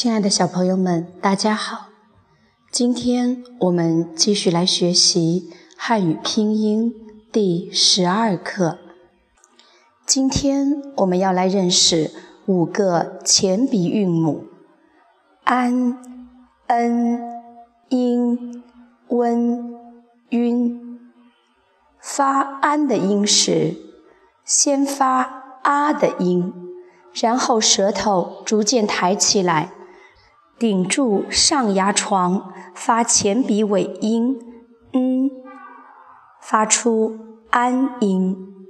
亲爱的小朋友们，大家好！今天我们继续来学习汉语拼音第十二课。今天我们要来认识五个前鼻韵母：an、n、音、温、晕。发 an 的音时，先发啊的音，然后舌头逐渐抬起来。顶住上牙床，发前鼻尾音，嗯，发出安音。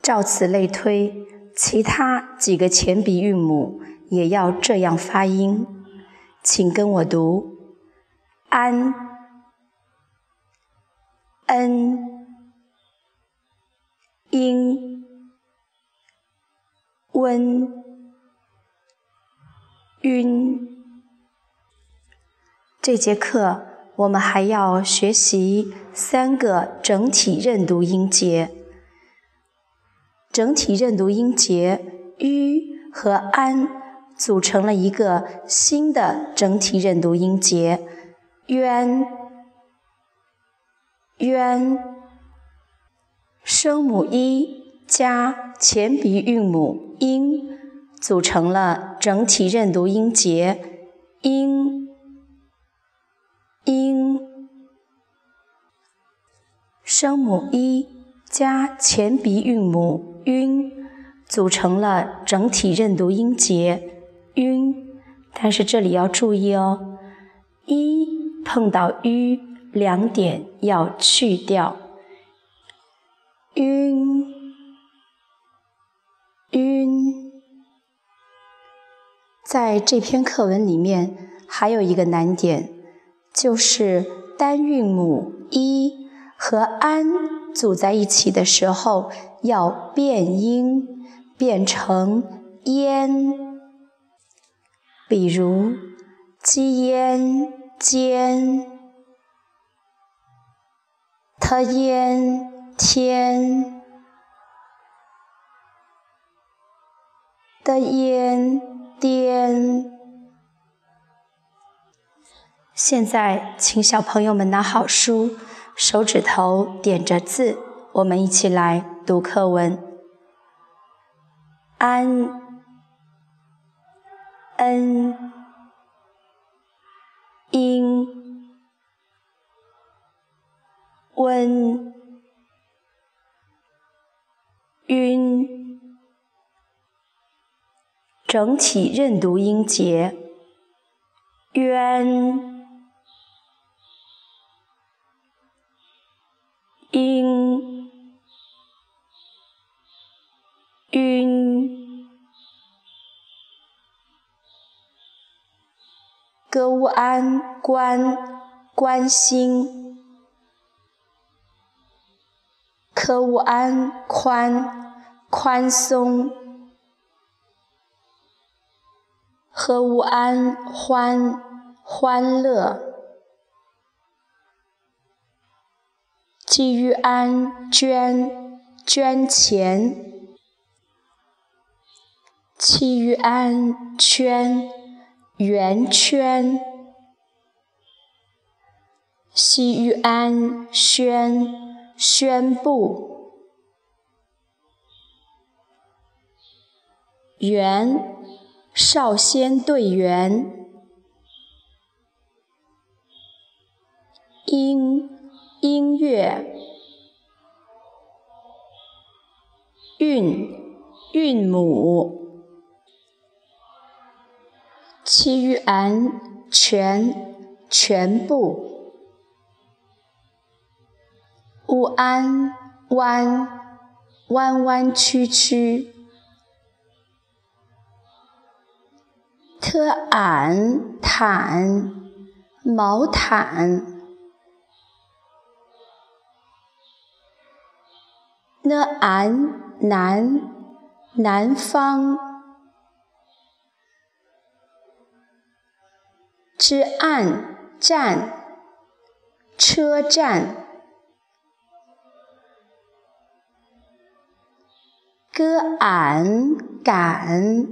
照此类推，其他几个前鼻韵母也要这样发音。请跟我读：安、恩、音、温、晕。这节课我们还要学习三个整体认读音节。整体认读音节 “ü” 和 “an” 组成了一个新的整体认读音节“渊”。渊，声母一加前鼻韵母音组成了整体认读音节“音”。声母一加前鼻韵母晕，组成了整体认读音节晕。但是这里要注意哦，一碰到 u，两点要去掉。晕，晕。在这篇课文里面还有一个难点，就是单韵母一。和安组在一起的时候要变音，变成烟。比如鸡烟尖，他烟天，的烟颠。现在，请小朋友们拿好书。手指头点着字，我们一起来读课文。安、恩、音、温、晕，整体认读音节。渊。歌乌安关关心，科乌安宽宽松，和乌安欢欢乐，基于安捐捐钱，其于安圈。圆圈，西域安宣宣布，元少先队员，音音乐，韵韵母。其余安全全部，乌安弯弯弯曲曲，特俺毯毛毯，n an 南南方，z an 站车站，g an 敢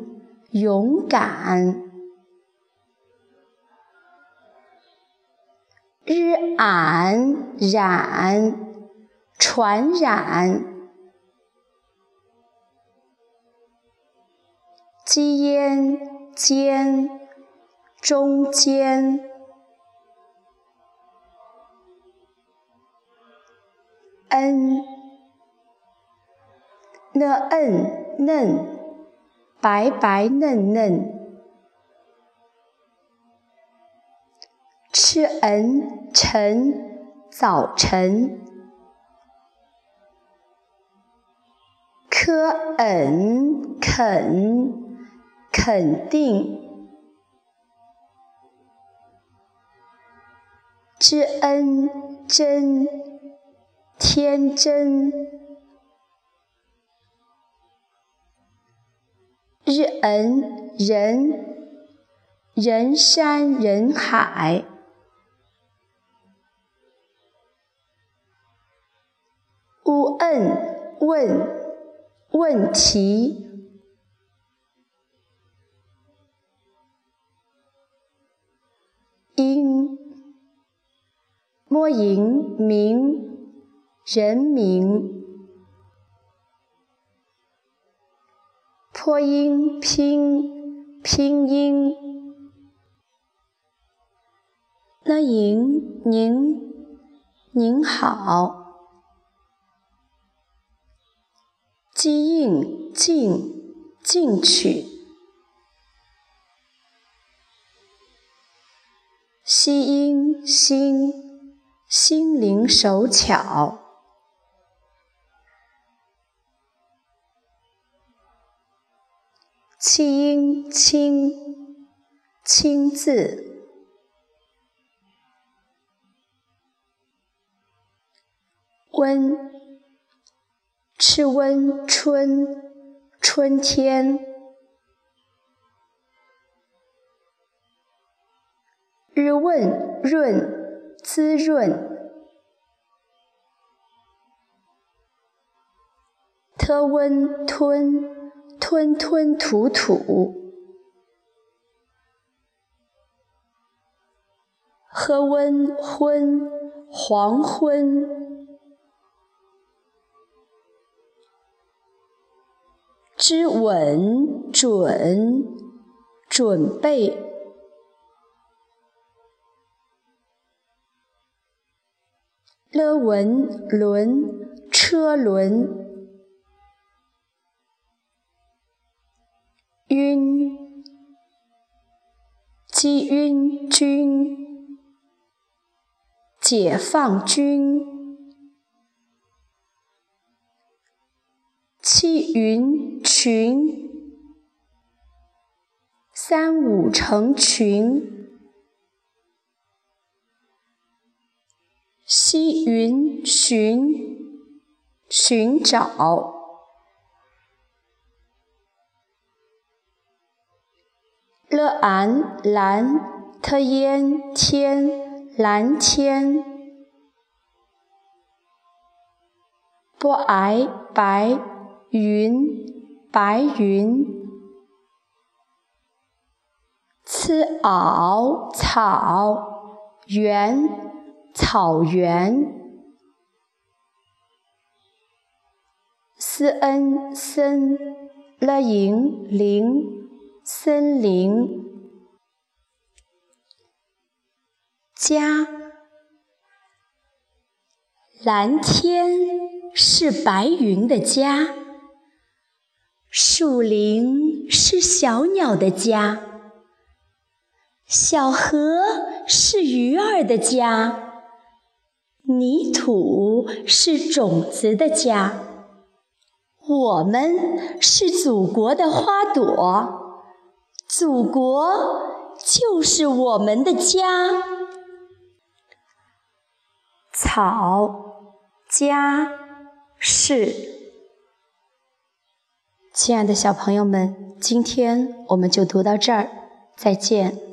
勇敢，r an 染传染。Jian 间中间，n nen 白白嫩嫩。ch en 晨早晨。k en 肯肯定，知恩真天真，日恩人人山人海。乌问问问题，因。摸赢名人名，破音拼拼音，那赢您您好。机应进进取，西音心心灵手巧，气音清清字，温。赤温春，春天；日问润，滋润；特温吞，吞吞吐吐；喝温昏，黄昏。知稳准准备，了文轮车轮，晕击晕军，解放军。七云群，三五成群。X y n 寻，寻找。l an 蓝，t i an 天，蓝天。b a i 白云，白云。c a o 草原。草原；斯恩森了营林，森林；家，蓝天是白云的家。树林是小鸟的家，小河是鱼儿的家，泥土是种子的家，我们是祖国的花朵，祖国就是我们的家。草，家，是。亲爱的小朋友们，今天我们就读到这儿，再见。